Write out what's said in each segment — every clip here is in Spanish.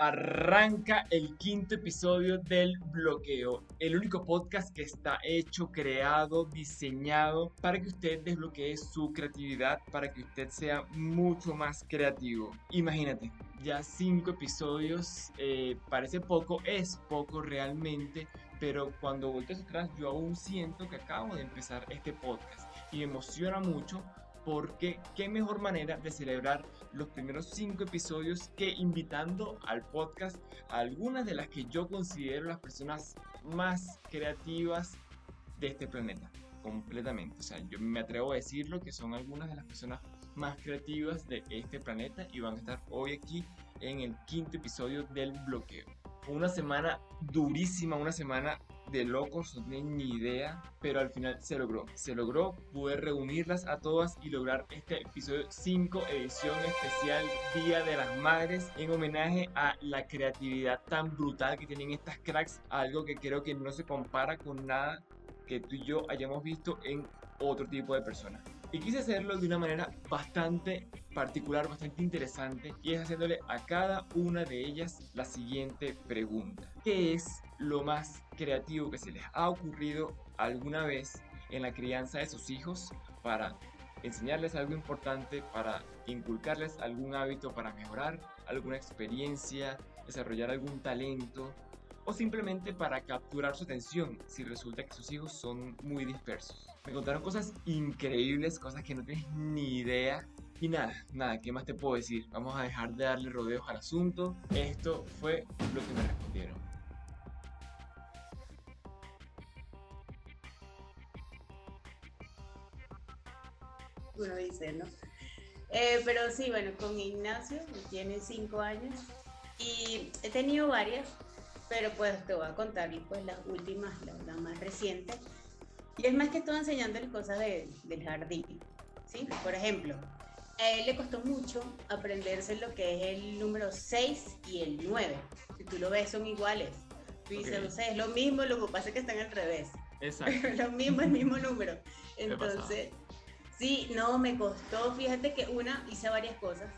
Arranca el quinto episodio del bloqueo, el único podcast que está hecho, creado, diseñado para que usted desbloquee su creatividad, para que usted sea mucho más creativo. Imagínate, ya cinco episodios, eh, parece poco, es poco realmente, pero cuando volteas atrás yo aún siento que acabo de empezar este podcast y me emociona mucho porque qué mejor manera de celebrar los primeros cinco episodios que invitando al podcast a algunas de las que yo considero las personas más creativas de este planeta, completamente. O sea, yo me atrevo a decirlo que son algunas de las personas más creativas de este planeta y van a estar hoy aquí en el quinto episodio del bloqueo. Una semana durísima, una semana de locos, no tienen ni idea, pero al final se logró. Se logró, pude reunirlas a todas y lograr este episodio 5, edición especial Día de las Madres, en homenaje a la creatividad tan brutal que tienen estas cracks, algo que creo que no se compara con nada que tú y yo hayamos visto en otro tipo de personas. Y quise hacerlo de una manera bastante particular, bastante interesante, y es haciéndole a cada una de ellas la siguiente pregunta. ¿Qué es lo más creativo que se les ha ocurrido alguna vez en la crianza de sus hijos para enseñarles algo importante, para inculcarles algún hábito para mejorar, alguna experiencia, desarrollar algún talento o simplemente para capturar su atención si resulta que sus hijos son muy dispersos. Me contaron cosas increíbles, cosas que no tienes ni idea. Y nada, nada, ¿qué más te puedo decir? Vamos a dejar de darle rodeos al asunto. Esto fue lo que me respondieron. Uno dice, ¿no? Eh, pero sí, bueno, con Ignacio, que tiene cinco años, y he tenido varias, pero pues te voy a contar pues las últimas, las más recientes. Y es más que todo enseñándole cosas de, del jardín, ¿sí? Por ejemplo, a él le costó mucho aprenderse lo que es el número 6 y el 9. Si tú lo ves, son iguales. Tú dices, no sé, es lo mismo, lo que pasa es que están al revés. Exacto. lo mismo, el mismo número. Entonces, sí, no, me costó, fíjate que una, hice varias cosas.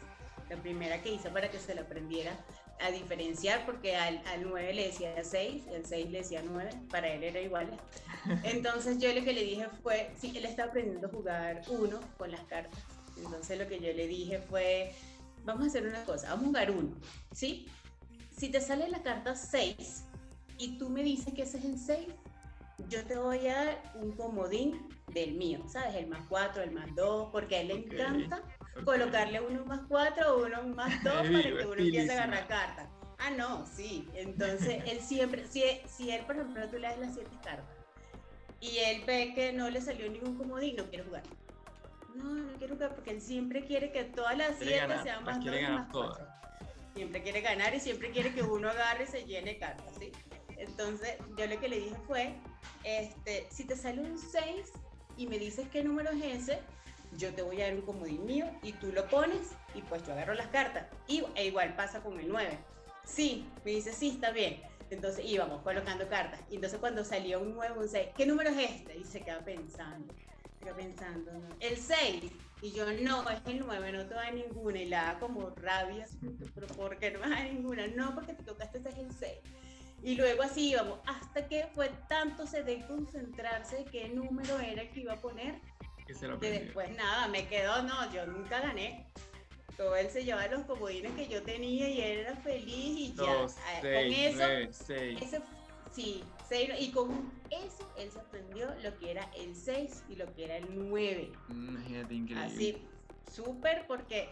La primera que hice para que se lo aprendiera a diferenciar, porque al, al 9 le decía 6, al 6 le decía 9, para él era igual. Entonces yo lo que le dije fue, sí, él está aprendiendo a jugar uno con las cartas. Entonces lo que yo le dije fue, vamos a hacer una cosa, vamos a jugar uno, ¿sí? Si te sale la carta 6 y tú me dices que ese es el 6, yo te voy a dar un comodín del mío, ¿sabes? El más 4, el más 2, porque a él le Ok. encanta colocarle uno más 4 o uno más 2 para que uno empiece a agarrar cartas. Ah, no, sí. Entonces, él siempre, si, si él, por ejemplo, tú le das las 7 cartas y él ve que no le salió ningún comodín, no quiere jugar. No, no quiere jugar porque él siempre quiere que todas las Quiere 7 ganar, sean más 2 quiere y ganar más 4. todas. Siempre quiere ganar y siempre quiere que uno agarre y se llene cartas, ¿sí? Entonces, yo lo que le dije fue, este, si te sale un 6 y me dices qué número es ese, yo te voy a dar un comodín mío y tú lo pones y pues yo agarro las cartas. Y, e igual pasa con el 9. Sí, me dice, sí, está bien. Entonces íbamos colocando cartas. Y entonces cuando salía un 9, un 6, ¿qué número es este? Y se queda pensando, se queda pensando, ¿no? el 6. Y yo, no, es el 9, no te va a ninguna. Y la da como rabia, pero ¿por qué no me vas a dar ninguna? No, porque te tocaste, este es el 6. Y luego así íbamos, hasta que fue tanto se de concentrarse qué número era el que iba a poner, Que se lo aprendió. después nada, me quedó, no, yo nunca gané. Todo él se llevaba los comodines que yo tenía y él era feliz y ya. Dos, Ah, seis, con eso, nueve, seis. ese, sí, seis, y con eso él se aprendió lo que era el 6 y lo que era el 9. Imagínate, increíble. Así, súper, porque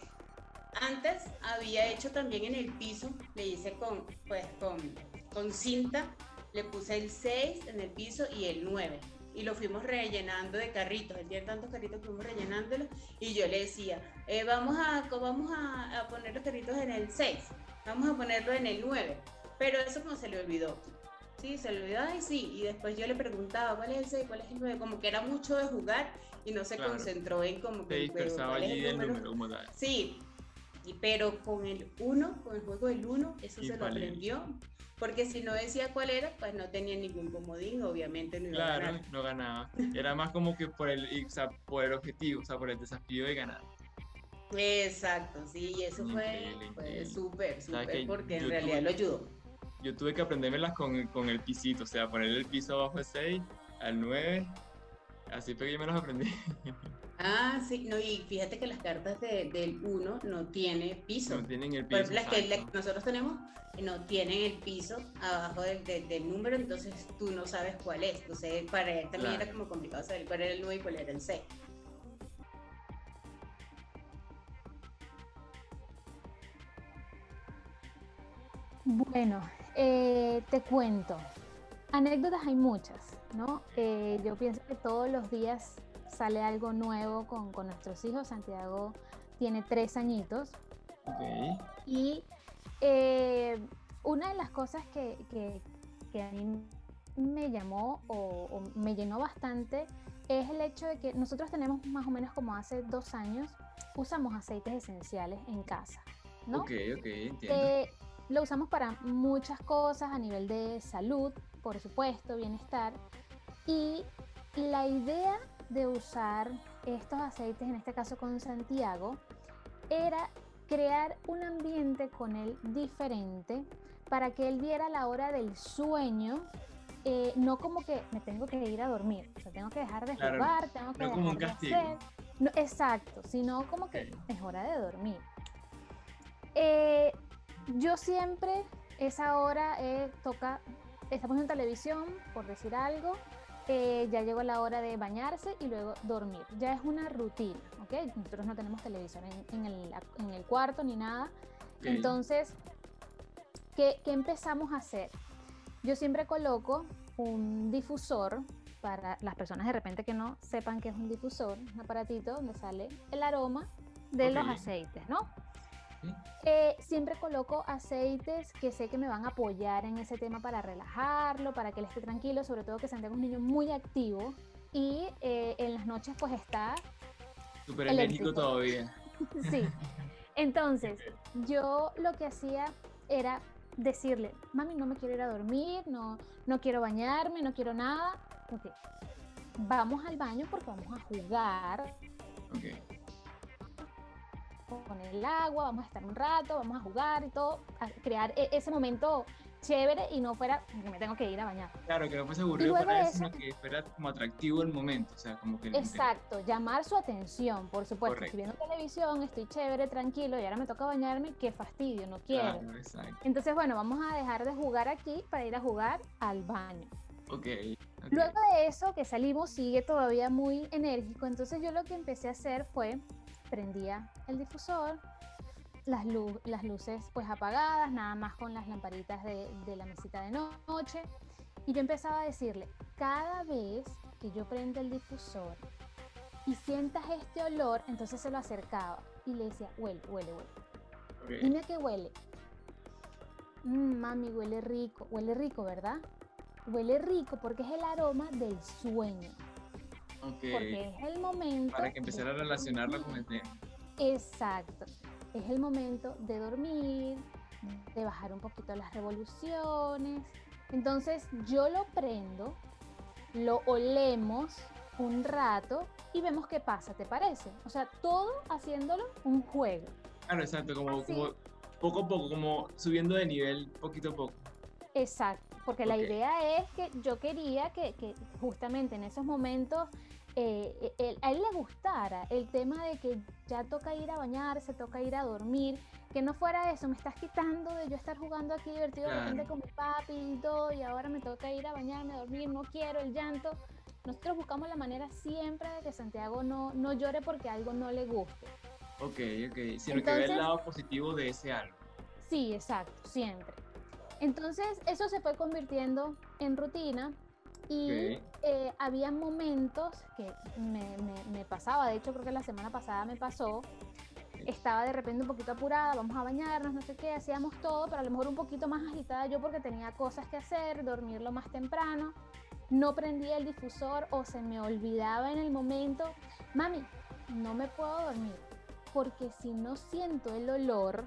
antes había hecho también en el piso, le hice con, pues, con, con cinta, le puse el 6 en el piso y el 9. Y lo fuimos rellenando de carritos. Él tiene tantos carritos que fuimos rellenándolos. Y yo le decía, eh, vamos, a, vamos a, a poner los carritos en el 6, vamos a ponerlo en el 9. Pero eso como se le olvidó. Sí, se le olvidó, ay, sí. Y después yo le preguntaba, ¿cuál es el 6? ¿Cuál es el 9? Como que era mucho de jugar y no se Claro. concentró en como Se que pero, dispersaba ¿cuál es allí el número? número como tal. Sí, y- pero con el 1, con el juego del 1, eso ¿Y se lo es? aprendió. Porque si no decía cuál era, pues no tenía ningún comodín, obviamente no iba a Claro, ganar. no ganaba. Era más como que por el, y, o sea, por el objetivo, o sea, por el desafío de ganar. Exacto, sí, y eso fue, fue súper, súper, porque en realidad lo ayudó. Yo tuve que aprendérmelas con, con el pisito, o sea, poner el piso abajo de 6 al 9, así fue que yo me las aprendí. Ah, sí, no, y fíjate que las cartas de, del 1 no tienen piso. No tienen el piso. Por las que nosotros tenemos no tienen el piso abajo del, del, número, entonces tú no sabes cuál es. Entonces, para él también era como complicado saber cuál era el 9 y cuál era el 6. Bueno, eh, te cuento. Anécdotas hay muchas, ¿no? Eh, yo pienso que todos los días sale algo nuevo con, con nuestros hijos. Santiago tiene tres añitos. Y eh, una de las cosas que, que, que, a mí me llamó o, o, me llenó bastante es el hecho de que nosotros tenemos más o menos como hace dos años, usamos aceites esenciales en casa. ¿no? Ok, ok, entiendo. Eh, lo usamos para muchas cosas a nivel de salud, por supuesto, bienestar. Y la idea de usar estos aceites, en este caso con Santiago, era crear un ambiente con él diferente para que él viera la hora del sueño, eh, no como que me tengo que ir a dormir, o sea, tengo que dejar de jugar, tengo que no como un castigo. No, exacto, sino como que es hora de dormir. Eh, yo siempre, esa hora eh, toca, estamos en televisión, por decir algo, eh, ya llegó la hora de bañarse y luego dormir. Ya es una rutina, ¿ok? Nosotros no tenemos televisión en, el, en el, cuarto ni nada. Entonces, ¿qué, ¿qué empezamos a hacer? Yo siempre coloco un difusor para las personas de repente que no sepan que es un difusor, un aparatito donde sale el aroma de los aceites, ¿no? Eh, siempre coloco aceites que sé que me van a apoyar en ese tema para relajarlo, para que él esté tranquilo, sobre todo que Santiago es un niño muy activo y eh, en las noches pues está... Súper enérgico todavía. sí. Entonces, yo lo que hacía era decirle, mami, no me quiero ir a dormir, no, no quiero bañarme, no quiero nada. Okay. Vamos al baño porque vamos a jugar. Okay con el agua, vamos a estar un rato, vamos a jugar y todo, a crear e-, ese momento chévere y no fuera que me tengo que ir a bañar. Claro, que no fuese aburrido para eso, sino que fuera como atractivo el momento, o sea, como que... Exacto, llamar su atención, por supuesto. Estoy viendo televisión, estoy chévere, tranquilo y ahora me toca bañarme, qué fastidio, no quiero. Claro, exacto. Entonces, bueno, vamos a dejar de jugar aquí para ir a jugar al baño. Okay, ok. Luego de eso, que salimos, sigue todavía muy enérgico, entonces yo lo que empecé a hacer fue prendía el difusor, las, las luces pues apagadas, nada más con las lamparitas de, de la mesita de noche. Y yo empezaba a decirle, cada vez que yo prenda el difusor y sientas este olor, entonces se lo acercaba y le decía, huele, huele, huele. Dime qué huele. Mm, mami, huele rico. Huele rico, ¿verdad? Huele rico porque es el aroma del sueño. Porque es el momento. Para que empezara a relacionarlo con el tema. Exacto. Es el momento de dormir, de bajar un poquito las revoluciones. Entonces yo lo prendo, lo olemos un rato y vemos qué pasa, ¿te parece? O sea, todo haciéndolo un juego. Claro, exacto, como, como poco a poco, como subiendo de nivel poquito a poco. Exacto, porque la idea es que yo quería que, que justamente en esos momentos eh, a él le gustara el tema de que ya toca ir a bañarse, toca ir a dormir, que no fuera eso, me estás quitando de yo estar jugando aquí divertido con mi papi y todo, y ahora me toca ir a bañarme, a dormir, no quiero el llanto. Nosotros buscamos la manera siempre de que Santiago no, no llore porque algo no le guste. Ok, ok, sino que el lado positivo de ese algo. Sí, exacto, siempre. Entonces eso se fue convirtiendo en rutina y eh, había momentos que me, me, pasaba, de hecho creo que la semana pasada me pasó, estaba de repente un poquito apurada, vamos a bañarnos, no sé qué, hacíamos todo, pero a lo mejor un poquito más agitada yo porque tenía cosas que hacer, dormirlo más temprano, no prendía el difusor o se me olvidaba en el momento, mami, no me puedo dormir, porque si no siento el olor,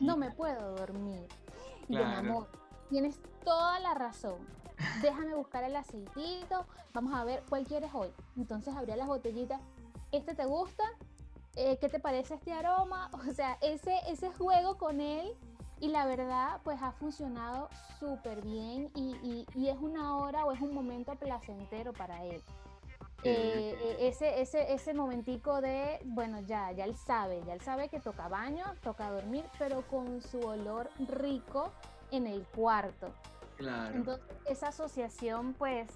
no me puedo dormir. Y mi amor, tienes toda la razón déjame buscar el aceitito, vamos a ver cuál quieres hoy. Entonces abría las botellitas, ¿este te gusta? eh, ¿qué te parece este aroma? O sea, ese, ese juego con él y la verdad pues ha funcionado súper bien y, y, es una hora o es un momento placentero para él. Eh, eh, ese, ese, ese momentico de, bueno, ya, ya él sabe, ya él sabe que toca baño, toca dormir, pero con su olor rico en el cuarto. Claro. Entonces, esa asociación pues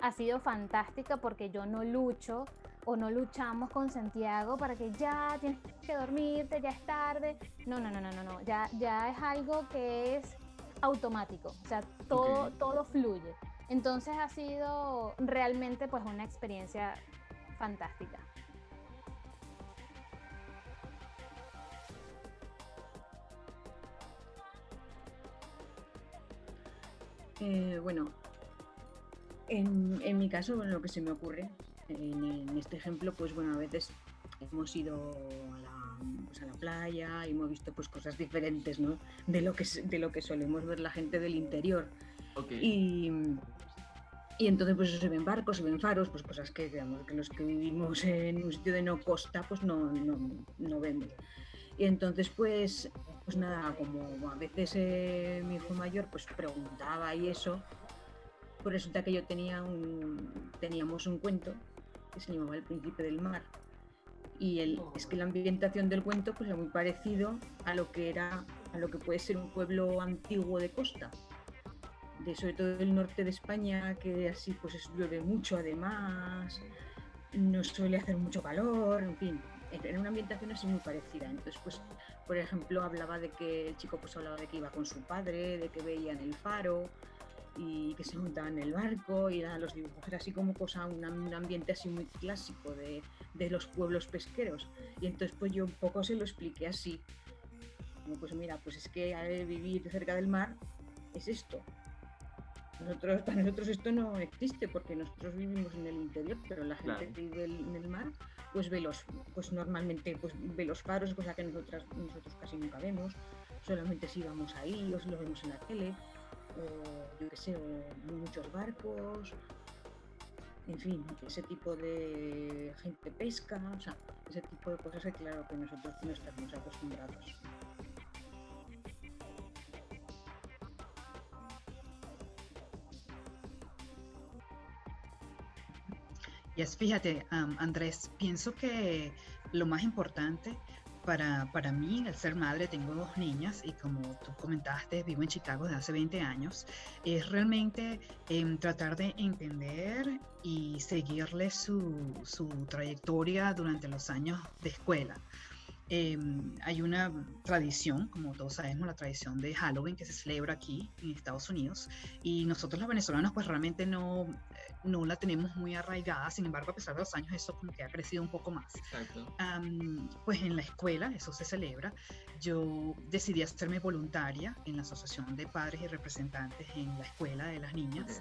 ha sido fantástica porque yo no lucho o no luchamos con Santiago para que ya tienes que dormirte, ya es tarde. No, no, no, no, no, no. Ya, ya es algo que es automático, o sea, todo, todo fluye. Entonces ha sido realmente pues una experiencia fantástica. Eh, bueno, en, en, mi caso, lo que se me ocurre en, este ejemplo, pues bueno, a veces hemos ido a la, pues a la playa y hemos visto pues cosas diferentes, ¿no? De lo que, de lo que solemos ver la gente del interior. Y, y entonces pues se ven barcos, se ven faros, pues cosas que, digamos, que los que vivimos en un sitio de no costa pues no, no, no vemos. Y entonces pues, pues nada, como a veces eh, mi hijo mayor pues preguntaba y eso, pues resulta que yo tenía un, teníamos un cuento que se llamaba El Príncipe del Mar. Y el, es que la ambientación del cuento pues, es muy parecido a lo que era, a lo que puede ser un pueblo antiguo de costa, de sobre todo el norte de España, que así pues llueve mucho además, no suele hacer mucho calor, en fin, era una ambientación así muy parecida. Entonces, pues, por ejemplo, hablaba de que el chico pues hablaba de que iba con su padre, de que veían el faro, y que se montaban en el barco y eran los dibujos, era así como cosa, un, ambiente así muy clásico de, de, los pueblos pesqueros. Y entonces pues yo un poco se lo expliqué así. Como pues mira, pues es que vivir cerca del mar es esto. Nosotros, para nosotros esto no existe porque nosotros vivimos en el interior, pero la gente que vive en el mar pues ve los, pues normalmente pues ve los faros, cosa que nosotras, nosotros casi nunca vemos, solamente si vamos ahí o si lo vemos en la tele o yo qué sé, muchos barcos, en fin, ese tipo de gente pesca, o sea, ese tipo de cosas que claro que nosotros no estamos acostumbrados. Y es, fíjate, Andrés, pienso que lo más importante para, para mí, al ser madre, tengo dos niñas y como tú comentaste, vivo en Chicago desde hace 20 años, es realmente em, tratar de entender y seguirle su, su trayectoria durante los años de escuela. Em, hay una tradición, como todos sabemos, la tradición de Halloween que se celebra aquí en Estados Unidos y nosotros los venezolanos pues realmente no, eh, no la tenemos muy arraigada, sin embargo a pesar de los años eso como que ha crecido un poco más. pues en la escuela eso se celebra. Yo decidí hacerme voluntaria en la Asociación de Padres y Representantes en la escuela de las niñas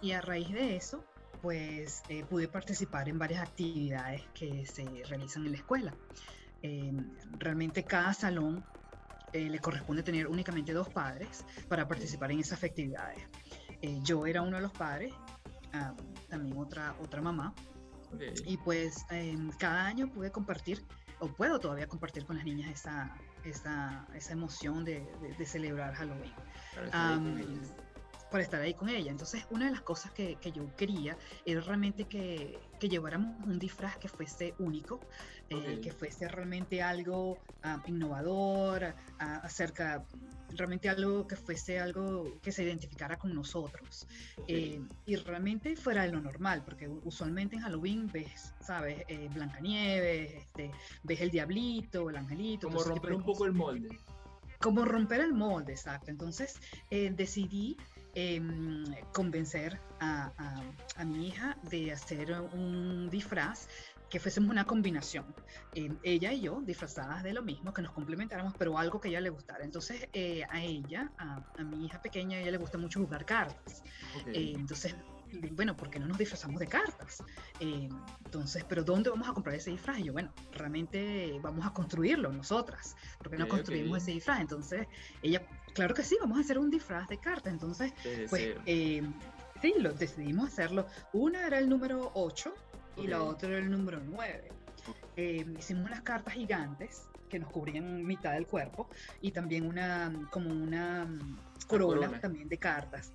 y a raíz de eso pues eh, pude participar en varias actividades que se realizan en la escuela. Em, realmente cada salón eh, le corresponde tener únicamente dos padres para participar en esas actividades. Eh, yo era uno de los padres, también otra, otra mamá, y pues em, cada año pude compartir, o puedo todavía compartir con las niñas esa, esa, esa emoción de, de, celebrar Halloween para estar ahí con ella. Entonces, una de las cosas que, que yo quería era realmente que, que, lleváramos un disfraz que fuese único, eh, que fuese realmente algo ah, innovador, ah, acerca, realmente algo que fuese algo que se identificara con nosotros. Eh, y realmente fuera de lo normal, porque usualmente en Halloween ves, ¿sabes? Eh, Blancanieves, este, ves el diablito, el angelito. Como romper un poco el molde como romper el molde, exacto. Entonces decidí Em, convencer a, mi hija de hacer un disfraz que fuésemos una combinación. Em, ella y yo disfrazadas de lo mismo, que nos complementáramos, pero algo que a ella le gustara. Entonces, eh, a ella, a, mi hija pequeña, a ella le gusta mucho jugar cartas. Eh, entonces, bueno, ¿por qué no nos disfrazamos de cartas? Em, entonces, ¿pero dónde vamos a comprar ese disfraz? Y yo, bueno, realmente vamos a construirlo nosotras, porque no construimos ese disfraz. Entonces, ella claro que sí, vamos a hacer un disfraz de carta. Entonces, pues eh, sí, lo decidimos hacerlo. Una era el número 8 y la otra era el número 9. eh, hicimos unas cartas gigantes que nos cubrían mitad del cuerpo y también una, como una mm, corona, corona. también de cartas.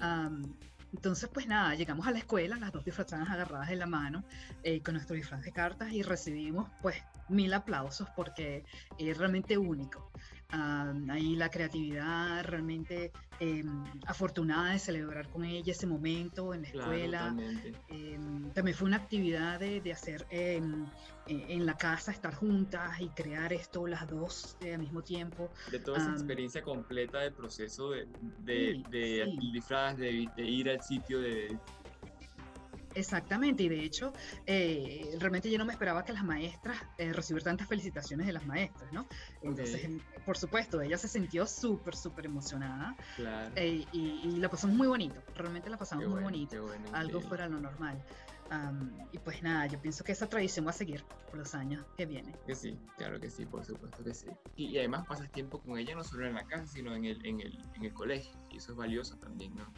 Am, entonces, pues nada, llegamos a la escuela, las dos disfrazadas agarradas en la mano, eh, con nuestro disfraz de cartas y recibimos pues mil aplausos porque es realmente único. Ahí la creatividad realmente em, afortunada de celebrar con ella ese momento en la Claro, escuela. totalmente. Em, también fue una actividad de, de hacer em, eh, en la casa, estar juntas y crear esto las dos eh, al mismo tiempo. De toda esa Am, experiencia completa del proceso de, de, sí, de sí. el disfraz, de, de ir al sitio, de... Exactamente, y de hecho, eh, realmente yo no me esperaba que las maestras, eh, recibir tantas felicitaciones de las maestras, ¿no? Entonces, Ok. em, por supuesto, ella se sintió súper, súper emocionada Claro. eh, y, y la pasamos muy bonito, realmente la Qué pasamos muy bueno, bonito, qué bueno, algo increíble. fuera de lo normal. Am, y pues nada, yo pienso que esa tradición va a seguir por los años que vienen. Que sí, claro que sí, por supuesto que sí. Y, y además pasas tiempo con ella no solo en la casa, sino en el, en el, en el colegio. Y eso es valioso también, ¿no?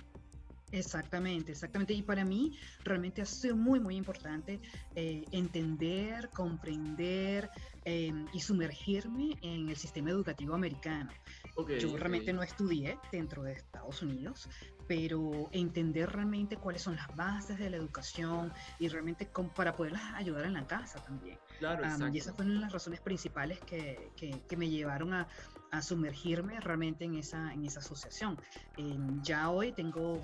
Exactamente, exactamente. Y para mí realmente ha sido muy, muy importante eh, entender, comprender eh, y sumergirme en el sistema educativo americano. Ok, Yo ok. realmente no estudié dentro de Estados Unidos, pero entender realmente cuáles son las bases de la educación y realmente cómo- para poderlas ayudar en la casa también. Claro, exacto. y esas fueron las razones principales que, que- que me llevaron a, a sumergirme realmente en esa, en esa asociación. Em, ya hoy tengo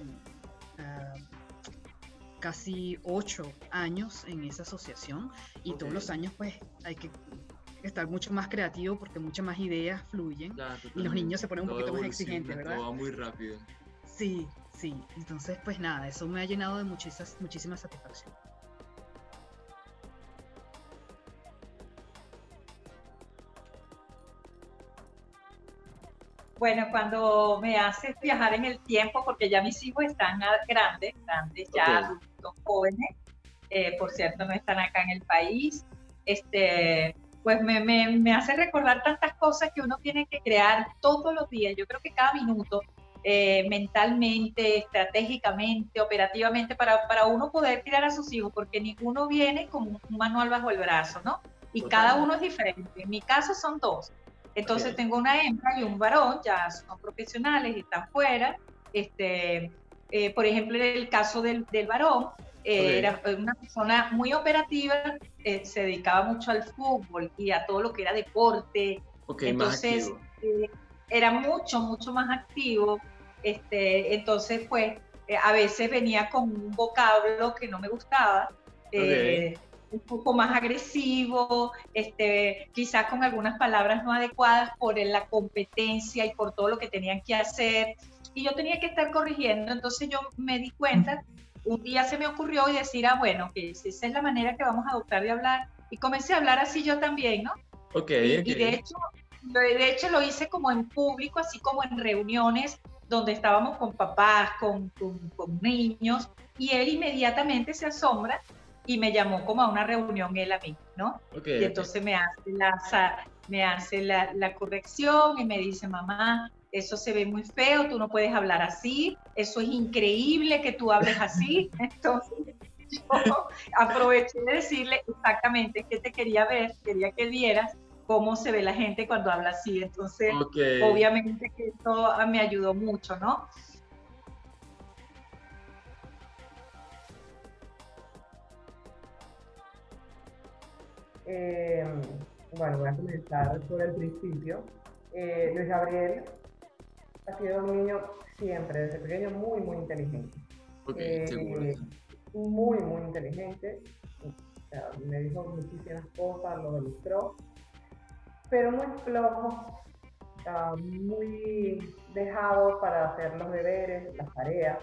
casi ocho años en esa asociación y todos los años pues hay que estar mucho más creativo porque muchas más ideas fluyen. Claro, y los niños se ponen un poquito más exigentes, ¿verdad? Todo va muy rápido. Sí, sí. Entonces pues nada, eso me ha llenado de muchísimas, muchísima satisfacción. Bueno, cuando me haces viajar en el tiempo, porque ya mis hijos están grandes, grandes, ya adultos jóvenes, eh, por cierto, no están acá en el país, este, pues me, me, me hace recordar tantas cosas que uno tiene que crear todos los días. Yo creo que cada minuto, eh, mentalmente, estratégicamente, operativamente, para, para uno poder tirar a sus hijos, porque ninguno viene con un manual bajo el brazo, ¿no? Y cada Totalmente. uno es diferente. En mi caso son dos. Entonces Ok. tengo una hembra y un varón, ya son profesionales y están fuera. Este, eh, por ejemplo, en el caso del, del varón, eh, Ok. era una persona muy operativa, eh, se dedicaba mucho al fútbol y a todo lo que era deporte. Ok, Entonces, eh, era mucho, mucho más activo. Este, entonces, pues, eh, a veces venía con un vocablo que no me gustaba. eh, un poco más agresivo, este, quizás con algunas palabras no adecuadas por la competencia y por todo lo que tenían que hacer. Y yo tenía que estar corrigiendo, entonces yo me di cuenta, un día se me ocurrió y decir, ah, bueno, que esa es la manera que vamos a adoptar de hablar. Y comencé a hablar así yo también, ¿no? Ok, Y, ok. y de, hecho, lo- de hecho lo hice como en público, así como en reuniones donde estábamos con papás, con, con, con niños, y él inmediatamente se asombra y me llamó como a una reunión él a mí, ¿no? Y entonces me hace, la, me hace la, la corrección y me dice, mamá, eso se ve muy feo, tú no puedes hablar así, eso es increíble que tú hables así. Entonces yo aproveché de decirle exactamente que te quería ver, quería que vieras cómo se ve la gente cuando habla así. Entonces, obviamente que esto ah, me ayudó mucho, ¿no? Eh, bueno, voy a comenzar por el principio. Eh, Luis Gabriel ha sido un niño siempre, desde pequeño, muy, muy inteligente. Eh. Muy, muy inteligente. O sea, me dijo muchísimas cosas, lo demostró. Pero muy flojo, muy dejado para hacer los deberes, las tareas.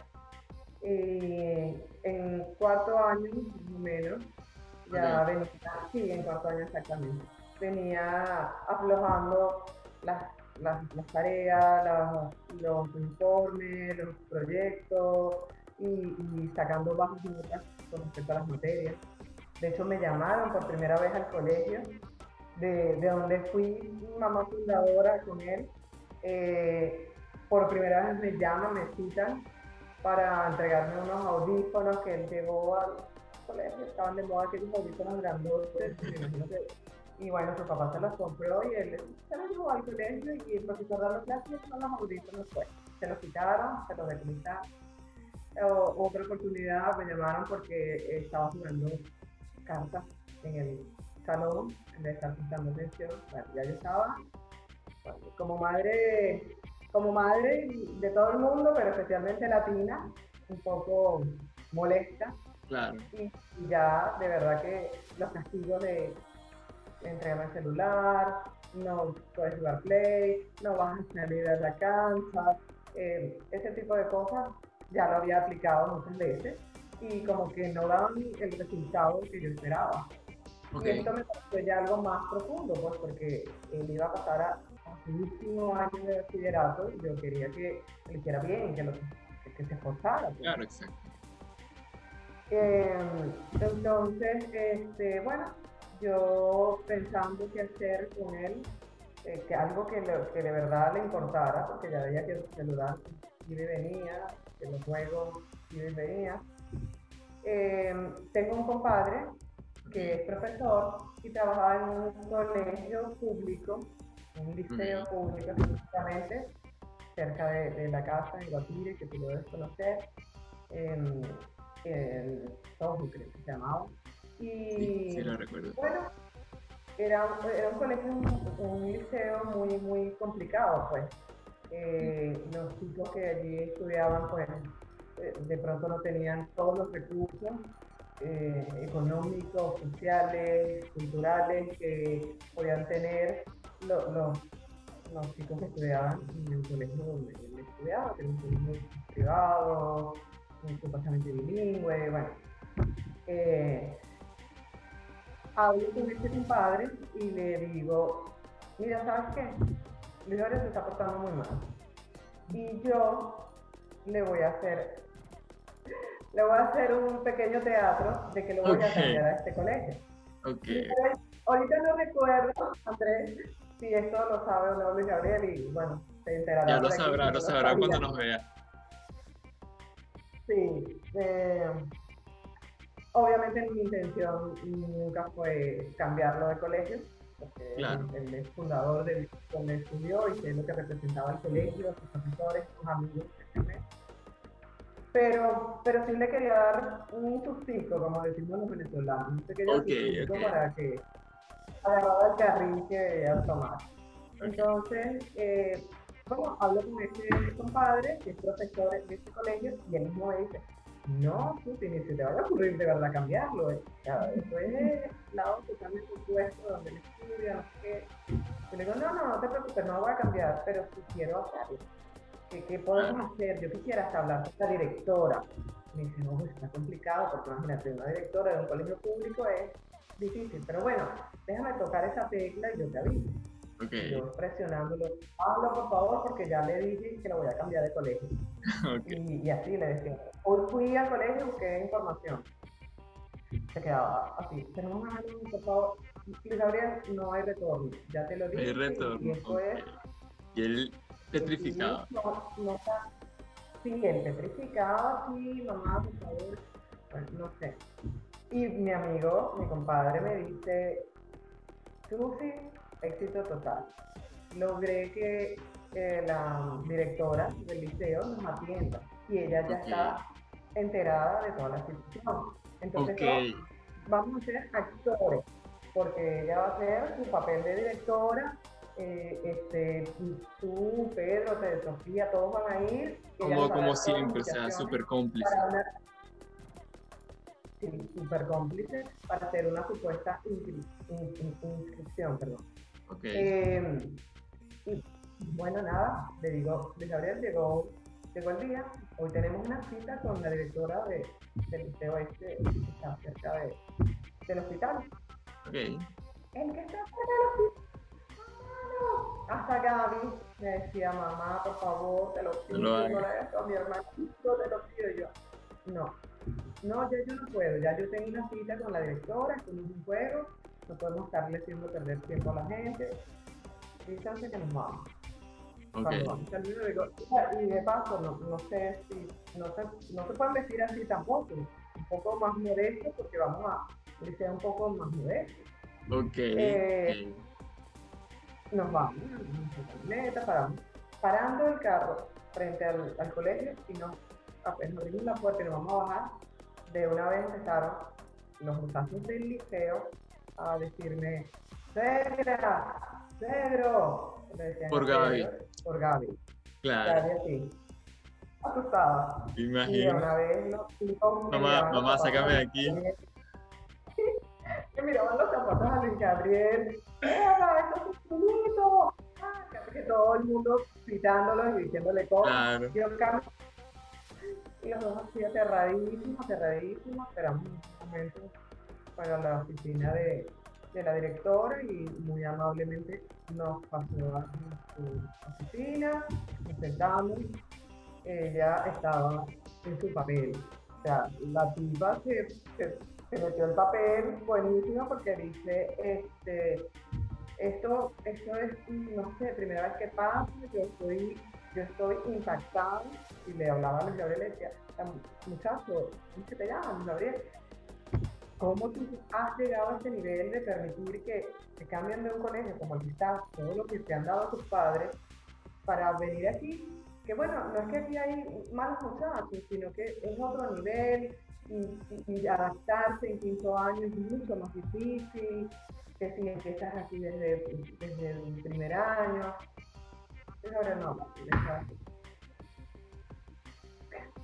En cuarto año, más o menos, ya Ok. venía, sí, en cuarto año exactamente, venía aflojando las, las, las tareas, las- los informes, los proyectos y, y sacando bajas notas con respecto a las materias. De hecho, me llamaron por primera vez al colegio, de, de donde fui mamá fundadora con él. Eh, por primera vez me llaman, me citan para entregarme unos audífonos que él llevó al, colegio, estaban de moda aquellos audífonos grandotes, me que y bueno, su papá se los compró y él se los llevó al colegio y el profesor los clases con los audífonos fue. Se los quitaron, se los decomisaron. otra oportunidad me llamaron porque estaba jugando cartas en el salón, de estar prestando atención. Bueno, ya yo estaba como madre, como madre de todo el mundo, pero especialmente latina, un poco molesta. Claro. Y, ya de verdad que los castigos de entregarme el celular, no puedes jugar play, no vas a salir de la cancha, eh, ese tipo de cosas ya lo había aplicado muchas veces y como que no daban el resultado que yo esperaba. Y esto me pareció ya algo más profundo, pues porque él iba a pasar a, su último año de bachillerato y yo quería que lo hiciera bien, que, lo, que, se esforzara. Pues. Claro, exacto. Eh, entonces, este, bueno, yo pensando qué hacer con él, eh, que algo que, que, de verdad le importara, porque ya veía que el celular iba y venía, que los juegos iba y venía. Em, tengo un compadre que es profesor y trabajaba en un colegio público, un liceo público específicamente, cerca de, la casa en Guatire, que tú lo debes conocer, en, el Soho, creo que se llamaba. Y sí, lo recuerdo. bueno, era, era un colegio, un, liceo muy, muy complicado, pues. Eh, los chicos que allí estudiaban, pues, eh, de pronto no tenían todos los recursos eh, económicos, sociales, culturales que podían tener los, los, chicos que estudiaban en el colegio donde él estudiaba, que era un colegio privado, supuestamente bilingüe, bueno. Eh, hablo con este compadre y le digo, mira, ¿sabes qué? Luis se está portando muy mal. Y yo le voy a hacer, le voy a hacer un pequeño teatro de que lo voy a cambiar a este colegio. Okay. ahorita no recuerdo, Andrés, si esto lo sabe o no Luis Gabriel y bueno, se enterará. Ya lo sabrá, lo sabrá cuando nos vea. Sí. Eh, Obviamente mi intención nunca fue cambiarlo de colegio, porque él, es fundador de donde estudió y sé lo que representaba el colegio, sus profesores, sus amigos, pero, pero sí le quería dar un sustico, como decimos los venezolanos, un pequeño okay, para que agarrara el carril que debía tomar. Entonces, eh, bueno, hablo con este compadre, que es profesor de este colegio, y él mismo dice, no, Putin, ni se te vaya a ocurrir de verdad cambiarlo. Eh. Eso es lado totalmente opuesto donde él estudia, no sé qué. Le digo, no, no, no te preocupes, no lo voy a cambiar, pero sí quiero hacerlo. ¿Qué, qué podemos hacer? Yo quisiera hasta hablar con la directora. Me dice, no, pues está complicado, porque imagínate, una directora de un colegio público es difícil, pero bueno, déjame tocar esa tecla y yo te aviso. Okay. Yo presionándolo, habla por favor, porque ya le dije que lo voy a cambiar de colegio. Y, y, así le decía. Hoy fui al colegio y busqué información. Se quedaba así. Tenemos a alguien, por favor. Gabriel, no hay retorno. Ya te lo dije. Hay retorno. Y eso es. Y él petrificado. No, no está. Sí, él petrificado, sí, mamá, por favor. Bueno, no sé. Y mi amigo, mi compadre, me dice: Susi, éxito total. Logré que la directora del liceo nos atienda y ella ya está enterada de toda la situación. Entonces, vamos a ser actores, porque ella va a hacer su papel de directora. Eh, este, tú, Pedro, Sofía, todos van a ir. Como, como siempre, o sea, súper cómplice. Sí, súper cómplice para hacer una supuesta inscripción, perdón. Eh, y bueno, nada, le digo, Luis Gabriel llegó, llegó el día, hoy tenemos una cita con la directora de, del liceo este, que está cerca de, del hospital. Ok. El que está cerca del hospital. Hasta Gaby me decía, mamá, por favor, te lo pido, no, no le hagas a mi hermanito, te lo pido yo. No, no, ya yo no puedo, ya yo tengo una cita con la directora, con un juego, no podemos estarle haciendo perder tiempo a la gente. Y chance que nos vamos. Okay. y de paso, no, no sé si, no se, no se pueden vestir así tampoco. poco más modesto porque vamos a un liceo un poco más modesto. Ok. Eh, Nos vamos paramos, parando el carro frente al, al colegio y nos apenas abrimos la puerta y nos vamos a bajar, de una vez empezaron los muchachos del liceo a decirme, ¡Cegra! Decían Por Gaby. Por Gaby. Claro, Gaby así. Asustada. me Y una vez los Mamá, los mamá, sácame de aquí. Me miraban los zapatos a Luis Gabriel. ¡Eva, eso es bonito! Ah, que todo el mundo citándolo y diciéndole cosas. Claro. Yo cambio. Y los dos así aterradísimos, aterradísimos. Esperamos un momento para la oficina de, de la directora y muy amablemente nos pasó a su oficina, nos sentamos. Ella estaba en su papel. O sea, la tipa se, se, metió el papel buenísimo porque dice, este, esto, esto es, no sé, primera vez que pasa, yo estoy, yo estoy impactado y le hablaba a Luis Gabriel y le decía, muchacho, ¿cómo se te llama, Luis Gabriel? ¿Cómo tú has llegado a este nivel de permitir que te cambien de un colegio como el que estás, todo lo que te han dado tus padres, para venir aquí? Que bueno, no es que aquí hay malos muchachos, sino que es otro nivel y, y- adaptarse en quinto año es mucho más difícil que si empiezas aquí desde, desde el primer año. Entonces ahora no,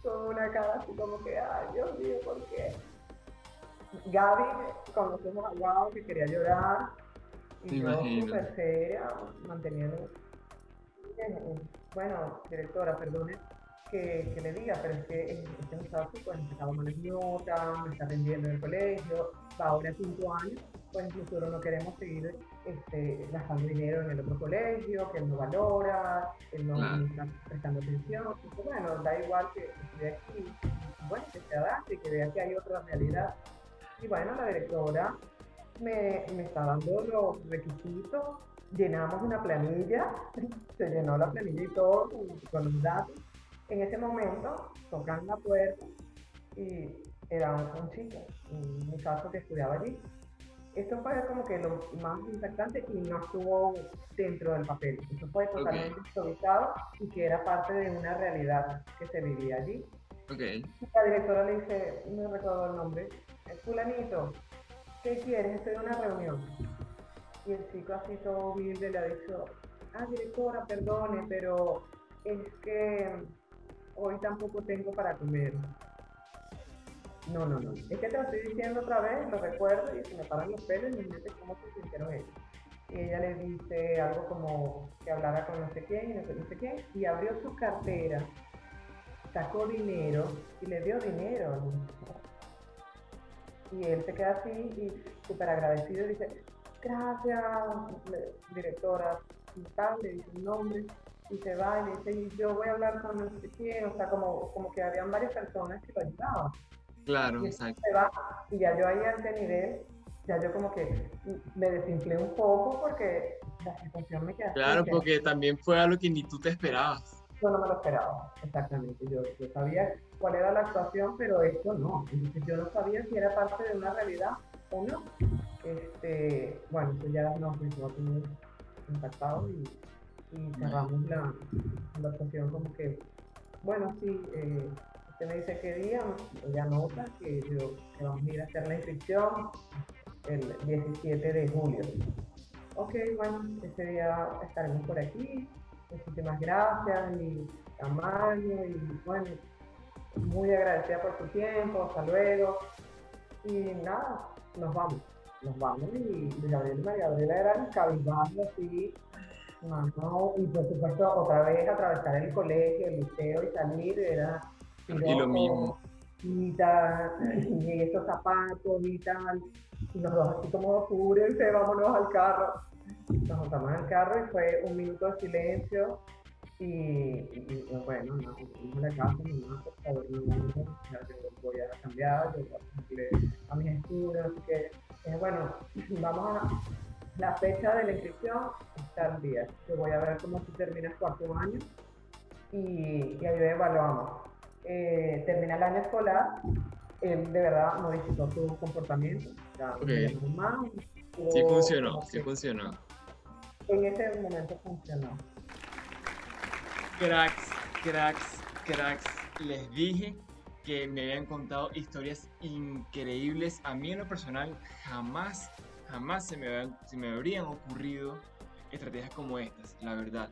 toda una cara así como que, ay Dios mío, ¿por qué? Gaby, conocemos a Guau que quería llorar y yo imagino. súper seria, manteniendo, bueno, directora, perdone que, que le diga, pero es que este muchacho pues me sacaba malas notas, me está rendiendo en el colegio, va ahora a quinto año, pues nosotros no queremos seguir este, gastando dinero en el otro colegio, que él no valora, él no Claro. está prestando atención. Entonces, bueno, da igual que esté aquí, bueno, que se adapte, que vea que hay otra realidad. Y bueno, la directora me, me está dando los requisitos, llenamos una planilla, se llenó la planilla y todo con, los datos. En ese momento tocan la puerta y era un, chico, un muchacho que estudiaba allí. Esto fue como que lo más impactante y no estuvo dentro del papel. Eso fue totalmente improvisado y que era parte de una realidad que se vivía allí. La directora le dice, no recuerdo el nombre, "Eh, fulanito, ¿qué quieres? Estoy en una reunión. Y el chico así todo humilde le ha dicho, ah, directora, perdone, pero es que hoy tampoco tengo para comer. No, no, no. Es que te lo estoy diciendo otra vez, lo recuerdo y se me paran los pelos y me mente cómo se sintieron ellos. Y ella le dice algo como que hablara con no sé quién y no sé, no sé quién, y abrió su cartera sacó dinero y le dio dinero. Y él se queda así y súper agradecido y dice, gracias, directora, y tal, le dice un nombre, y se va y le dice, y yo voy a hablar con no sé quién, o sea, como, como que habían varias personas que lo ayudaban. Claro, Y exacto. se va, y ya yo ahí a ese nivel, ya yo como que me desinflé un poco porque la situación me quedó Claro, que- porque también fue algo que ni tú te esperabas. yo no me lo esperaba, exactamente. Yo, yo sabía cuál era la actuación, pero esto no. Yo no sabía si era parte de una realidad o no. Este, bueno, eso ya nos dejó a todos impactados y, y cerramos la, actuación como que, bueno, sí, eh, usted me dice qué día, ella nota que vamos a ir a hacer la inscripción el 17 de julio. Ok, bueno, ese día estaremos por aquí. Muchísimas gracias y tamaño y bueno, muy agradecida por tu tiempo, hasta luego. Y nada, nos vamos, nos vamos y Gabriel y María Gabriela eran cabizbajos así, mano, y por supuesto otra vez atravesar el colegio, el liceo y salir era Y lo mismo. y tal, y estos zapatos y tal, y los dos así como apúrense, vámonos al carro. Nos montamos en el carro y fue un minuto de silencio y, y- y, bueno, no, a la casa, mamá, por favor, no, no, ya yo voy a cambiar, yo voy a cumplir a mis estudios, así que, eh, bueno, vamos a, la fecha de la inscripción está el día, yo voy a ver cómo tú terminas cuarto año y, y ahí evaluamos. Eh, termina el año escolar, él de verdad modificó su comportamiento. Ya, Ok. me llamó más, Sí funcionó, sí funcionó. En ese momento funcionó. Cracks, cracks, cracks. Les dije que me habían contado historias increíbles. A mí en lo personal jamás, jamás se me, se me habrían ocurrido estrategias como estas, la verdad.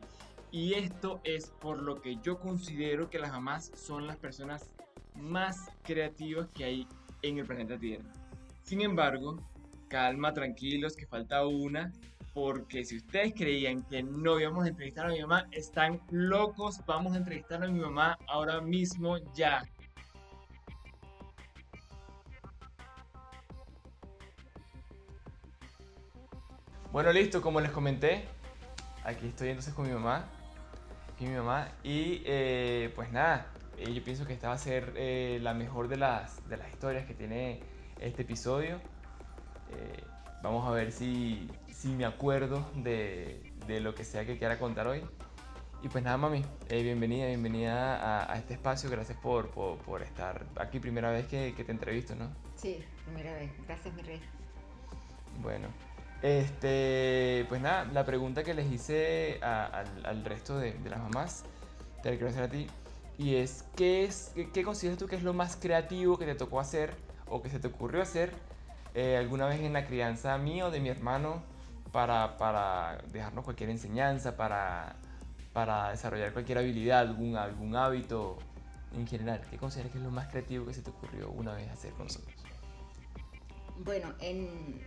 Y esto es por lo que yo considero que las mamás son las personas más creativas que hay en el planeta Tierra. Sin embargo, calma, tranquilos, que falta una. Porque si ustedes creían que no íbamos a entrevistar a mi mamá, están locos. Vamos a entrevistar a mi mamá ahora mismo ya. Bueno, listo, como les comenté, aquí estoy entonces con mi mamá. Y mi mamá. Y eh, pues nada, eh, yo pienso que esta va a ser eh, la mejor de las, de las historias que tiene este episodio. Vamos a ver si, si me acuerdo de, de lo que sea que quiera contar hoy. Y pues nada, mami, eh, bienvenida, bienvenida a, a este espacio. Gracias por, por, por estar aquí, primera vez que, que te entrevisto, ¿no? Sí, primera vez. Gracias, mi rey. Bueno, este, pues nada, la pregunta que les hice a- al, al resto de, de las mamás, te la quiero hacer a ti, y es, ¿qué, es qué, consideras tú que es lo más creativo que te tocó hacer o que se te ocurrió hacer eh, alguna vez en la crianza mía o de mi hermano para, para dejarnos cualquier enseñanza, para, para desarrollar cualquier habilidad, algún, algún hábito en general? ¿Qué consideras que es lo más creativo que se te ocurrió una vez hacer con nosotros? Bueno, en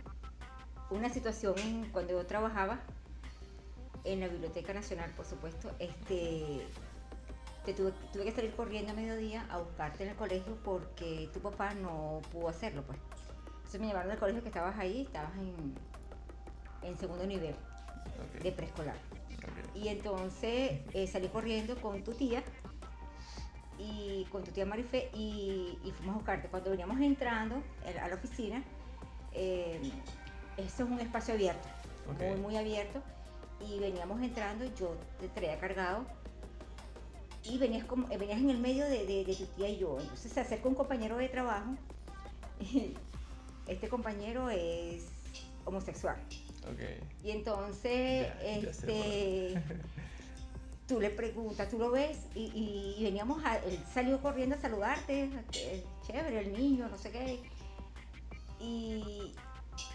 una situación cuando yo trabajaba en la Biblioteca Nacional, por supuesto, este, te tuve, tuve que salir corriendo a mediodía a buscarte en el colegio porque tu papá no pudo hacerlo, pues. Entonces me llevaron al colegio que estabas ahí, estabas en, en segundo nivel de preescolar. Y entonces eh, salí corriendo con tu tía y con tu tía Marifé y, y fuimos a buscarte. Cuando veníamos entrando a la oficina, eh, esto es un espacio abierto, muy, muy abierto. Y veníamos entrando, yo te traía cargado y venías, como, eh, venías en el medio de, de- de tu tía y yo. Entonces se acerca un compañero de trabajo y este compañero es homosexual. Ok. Y entonces, Ya, ya sé, este, tú le preguntas, tú lo ves y, veníamos, a, él salió corriendo a saludarte, chévere, el niño, no sé qué. Y,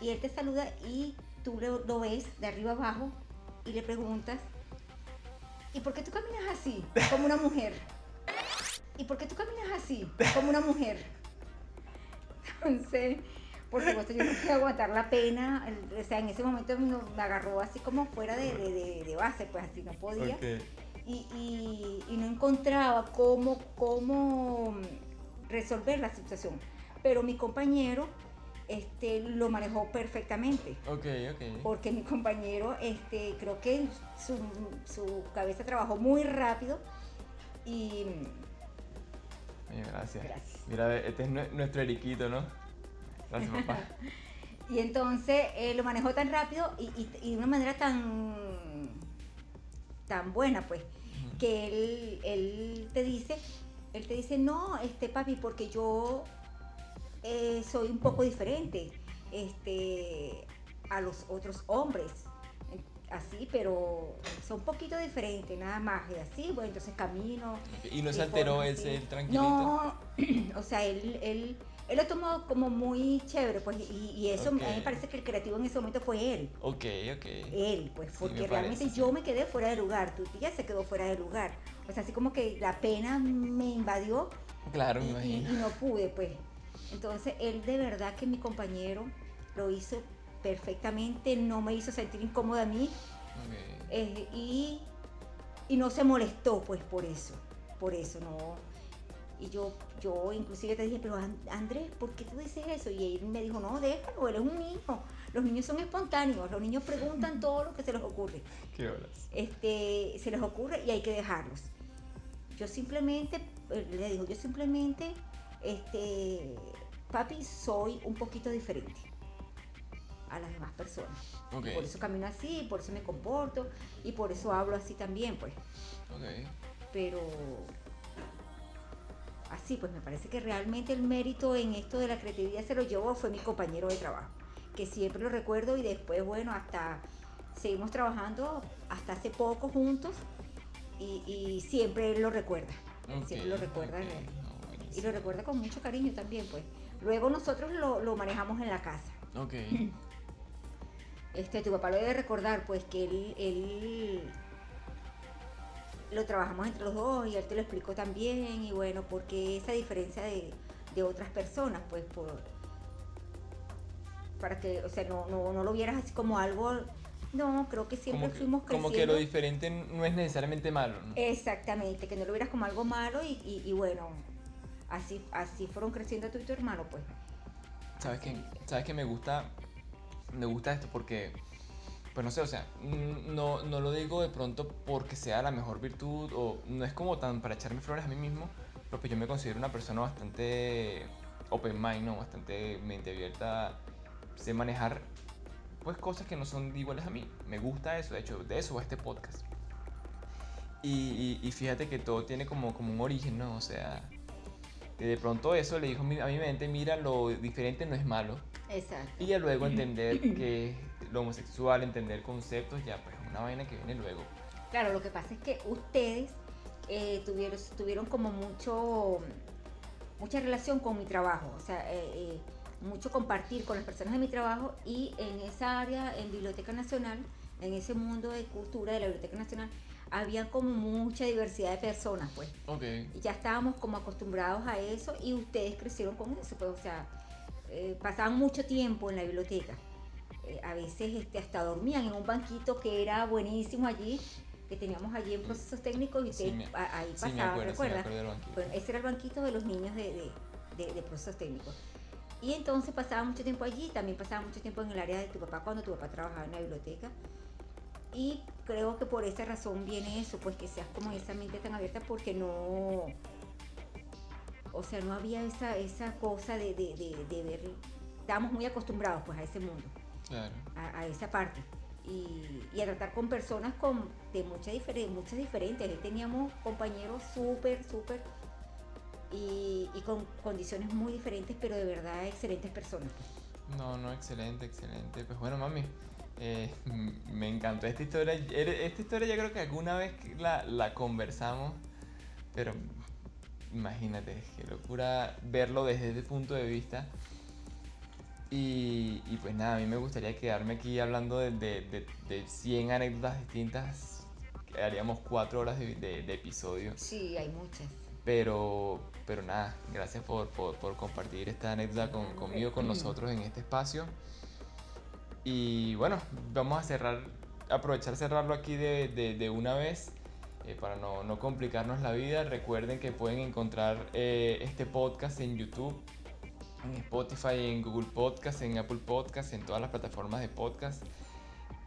y él te saluda y tú lo, lo ves de arriba abajo y le preguntas, ¿y por qué tú caminas así, como una mujer? ¿Y por qué tú caminas así, como una mujer? Entonces, por supuesto, yo no pude aguantar la pena. O sea, en ese momento me agarró así como fuera de, de- de- base, pues así no podía. Y, y- y no encontraba cómo, cómo resolver la situación. Pero mi compañero este, lo manejó perfectamente. Ok, ok. Porque mi compañero, este, creo que su, su cabeza trabajó muy rápido y Oye, gracias. Gracias. Mira, este es nue- nuestro Eriquito, ¿no? Gracias, papá. Y entonces eh, lo manejó tan rápido y, y- y de una manera tan, tan buena, pues, que él, él te dice, él te dice, no, este papi, porque yo eh, soy un poco diferente este, a los otros hombres. Así, pero son un poquito diferentes, nada más. Y así, bueno, entonces camino. ¿Y no se alteró él, él tranquilito? No, o sea, él, él, él lo tomó como muy chévere, pues, y, y eso a mí me parece que el creativo en ese momento fue él. Ok, ok. Él, pues, porque me realmente parece, yo sí. me quedé fuera de lugar, tu tía se quedó fuera de lugar. O sea, así como que la pena me invadió Claro, y, me imagino. y no pude, pues. Entonces, él de verdad que mi compañero lo hizo perfectamente, no me hizo sentir incómoda a mí eh, y, y no se molestó, pues, por eso, por eso, no. Y yo, yo inclusive te dije, pero An- Andrés, ¿por qué tú dices eso? Y él me dijo, no, déjalo, él es un niño. Los niños son espontáneos, los niños preguntan todo lo que se les ocurre. Qué horas. Este, se les ocurre y hay que dejarlos. Yo simplemente, eh, le digo, yo simplemente, este, papi, soy un poquito diferente a las demás personas. Por eso camino así, por eso me comporto y por eso hablo así también, pues. Ok. Pero así pues me parece que realmente el mérito en esto de la creatividad se lo llevó fue mi compañero de trabajo, que siempre lo recuerdo y después, bueno, hasta seguimos trabajando hasta hace poco juntos y, y siempre él lo recuerda, siempre lo recuerda ok, él. no, y lo recuerda con mucho cariño también, pues. Luego nosotros lo, lo manejamos en la casa. Ok. Este, tu papá lo debe recordar, pues que él, él lo trabajamos entre los dos y él te lo explicó también y bueno, porque esa diferencia de, de otras personas, pues por para que, o sea, no, no, no lo vieras así como algo, no, creo que siempre Como que, fuimos creciendo. como que lo diferente no es necesariamente malo. ¿no? Exactamente, que no lo vieras como algo malo y, y- y bueno, así, así fueron creciendo tú y tu hermano, pues. ¿Sabes qué? ¿Sabes qué me gusta? Me gusta esto porque, pues no sé, o sea, no, no lo digo de pronto porque sea la mejor virtud o no es como tan para echarme flores a mí mismo, pero pues yo me considero una persona bastante open mind, ¿no? Bastante mente abierta, sé manejar pues cosas que no son iguales a mí. Me gusta eso, de hecho, de eso va este podcast. Y, fíjate que todo tiene como, como un origen, ¿no? O sea, de pronto eso le dijo a mi- a mi mente, mira, lo diferente no es malo. Exacto. Y ya luego entender que lo homosexual, entender conceptos, ya pues una vaina que viene luego. Claro, lo que pasa es que ustedes eh, tuvieron, tuvieron como mucho, mucha relación con mi trabajo, o sea, eh, eh, mucho compartir con las personas de mi trabajo y en esa área, en Biblioteca Nacional, en ese mundo de cultura de la Biblioteca Nacional, había como mucha diversidad de personas, pues. Ok. Y ya estábamos como acostumbrados a eso y ustedes crecieron con eso, pues, o sea, eh, pasaban mucho tiempo en la biblioteca. Eh, a veces este, hasta dormían en un banquito que era buenísimo allí, que teníamos allí en procesos técnicos y Sí, me- ahí Sí, pasaban, sí, ¿recuerdas? banquito. Bueno, ese era el banquito de los niños de, de- de- de procesos técnicos. Y entonces pasaba mucho tiempo allí, también pasaba mucho tiempo en el área de tu papá cuando tu papá trabajaba en la biblioteca. Y creo que por esa razón viene eso, pues que seas como esa mente tan abierta porque no... O sea, no había esa, esa cosa de, de, de, de ver... Estábamos muy acostumbrados pues a ese mundo Claro. a, a esa parte y, y a tratar con personas con, de muchas, diferen- muchas diferentes. Ahí teníamos compañeros súper, súper y, y con condiciones muy diferentes, pero de verdad excelentes personas. No, no, excelente, excelente. Pues bueno, mami, eh, me encantó esta historia. Esta historia yo creo que alguna vez la, la conversamos, pero imagínate, qué locura verlo desde ese punto de vista. Y, y pues nada, a mí me gustaría quedarme aquí hablando de, de, de, de 100 anécdotas distintas. Haríamos 4 horas de, episodio. Sí, hay muchas. Pero, pero nada, gracias por, por- por compartir esta anécdota con- conmigo, con nosotros en este espacio. Y bueno, vamos a cerrar, aprovechar cerrarlo aquí de, de- de una vez eh, para no, no complicarnos la vida. Recuerden que pueden encontrar eh, este podcast en YouTube, en Spotify, en Google Podcast, en Apple Podcast, en todas las plataformas de podcast.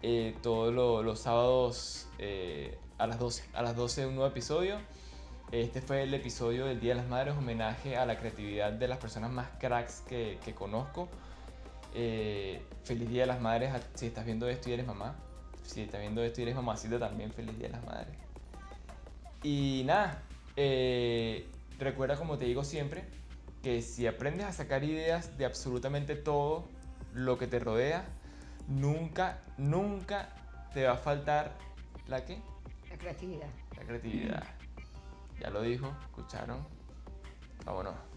Eh, todos lo- los sábados eh, a, las 12, a las 12 un nuevo episodio. Este fue el episodio del Día de las Madres, homenaje a la creatividad de las personas más cracks que, que conozco. Eh, feliz Día de las Madres si estás viendo esto y eres mamá. Si estás viendo esto y eres mamacita también, feliz Día de las Madres. Y nada, eh, recuerda como te digo siempre, que si aprendes a sacar ideas de absolutamente todo lo que te rodea, nunca, nunca te va a faltar la qué? La creatividad. La creatividad. Ya lo dijo, escucharon. Vámonos.